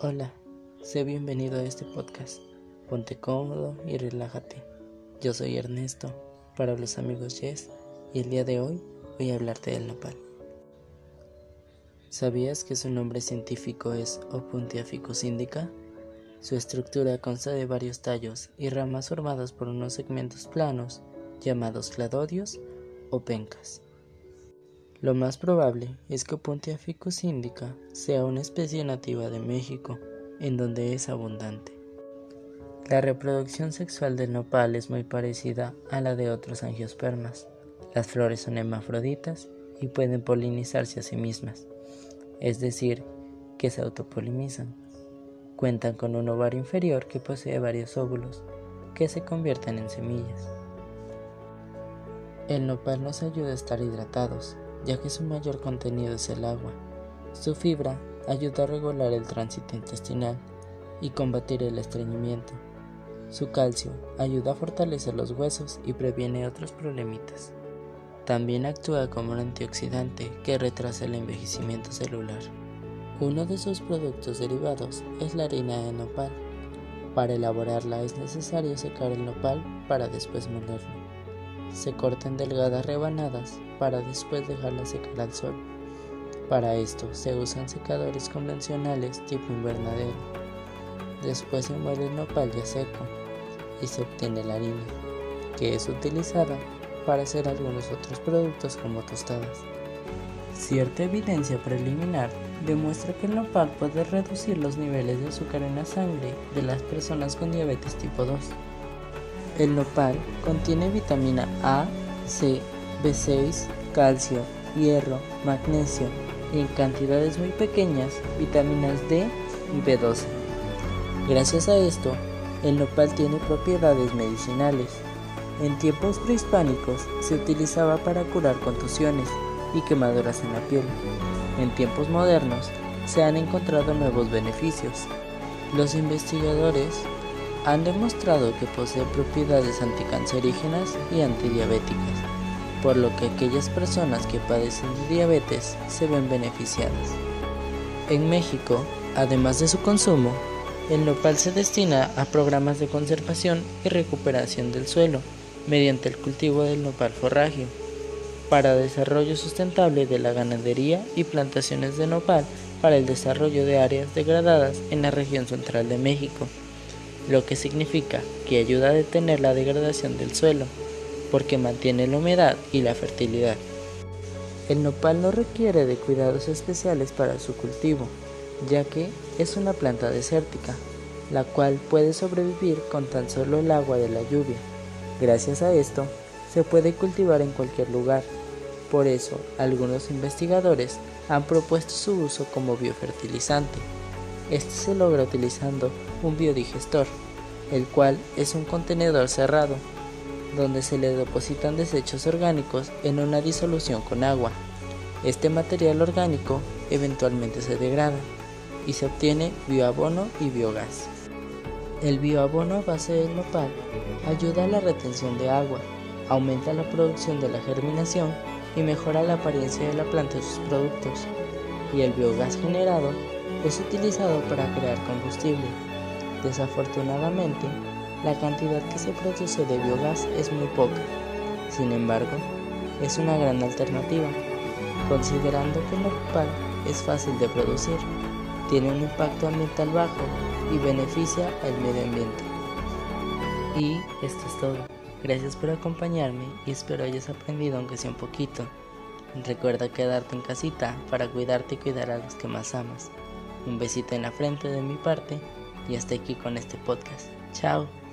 Hola, sé bienvenido a este podcast. Ponte cómodo y relájate. Yo soy Ernesto, para los amigos Yes, y el día de hoy voy a hablarte del nopal. ¿Sabías que su nombre científico es Opuntia ficus indica? Su estructura consta de varios tallos y ramas formadas por unos segmentos planos llamados cladodios o pencas. Lo más probable es que Opuntia ficus indica sea una especie nativa de México, en donde es abundante. La reproducción sexual del nopal es muy parecida a la de otros angiospermas. Las flores son hermafroditas y pueden polinizarse a sí mismas, es decir, que se autopolinizan. Cuentan con un ovario inferior que posee varios óvulos que se convierten en semillas. El nopal nos ayuda a estar hidratados, ya que su mayor contenido es el agua. Su fibra ayuda a regular el tránsito intestinal y combatir el estreñimiento. Su calcio ayuda a fortalecer los huesos y previene otros problemitas. También actúa como un antioxidante que retrasa el envejecimiento celular. Uno de sus productos derivados es la harina de nopal. Para elaborarla es necesario secar el nopal para después molerlo. Se corta en delgadas rebanadas para después dejarla secar al sol. Para esto se usan secadores convencionales tipo invernadero. Después se muele el nopal ya seco y se obtiene la harina, que es utilizada para hacer algunos otros productos como tostadas. Cierta evidencia preliminar demuestra que el nopal puede reducir los niveles de azúcar en la sangre de las personas con diabetes tipo 2. El nopal contiene vitamina A, C, B6, calcio, hierro, magnesio y en cantidades muy pequeñas vitaminas D y B12. Gracias a esto, el nopal tiene propiedades medicinales. En tiempos prehispánicos se utilizaba para curar contusiones y quemaduras en la piel. En tiempos modernos se han encontrado nuevos beneficios. Los investigadores han demostrado que posee propiedades anticancerígenas y antidiabéticas por lo que aquellas personas que padecen de diabetes se ven beneficiadas. En México, además de su consumo, el nopal se destina a programas de conservación y recuperación del suelo mediante el cultivo del nopal forragio, para desarrollo sustentable de la ganadería y plantaciones de nopal para el desarrollo de áreas degradadas en la región central de México, lo que significa que ayuda a detener la degradación del suelo porque mantiene la humedad y la fertilidad. El nopal no requiere de cuidados especiales para su cultivo, ya que es una planta desértica, la cual puede sobrevivir con tan solo el agua de la lluvia. Gracias a esto, se puede cultivar en cualquier lugar. Por eso, algunos investigadores han propuesto su uso como biofertilizante. Este se logra utilizando un biodigestor, el cual es un contenedor cerrado donde se le depositan desechos orgánicos en una disolución con agua. Este material orgánico eventualmente se degrada y se obtiene bioabono y biogás. El bioabono a base del nopal ayuda a la retención de agua, aumenta la producción de la germinación y mejora la apariencia de la planta y sus productos. Y el biogás generado es utilizado para crear combustible. Desafortunadamente, la cantidad que se produce de biogás es muy poca. Sin embargo, es una gran alternativa, considerando que el nopal es fácil de producir, tiene un impacto ambiental bajo y beneficia al medio ambiente. Y esto es todo. Gracias por acompañarme y espero hayas aprendido aunque sea un poquito. Recuerda quedarte en casita para cuidarte y cuidar a los que más amas. Un besito en la frente de mi parte y hasta aquí con este podcast. Chao.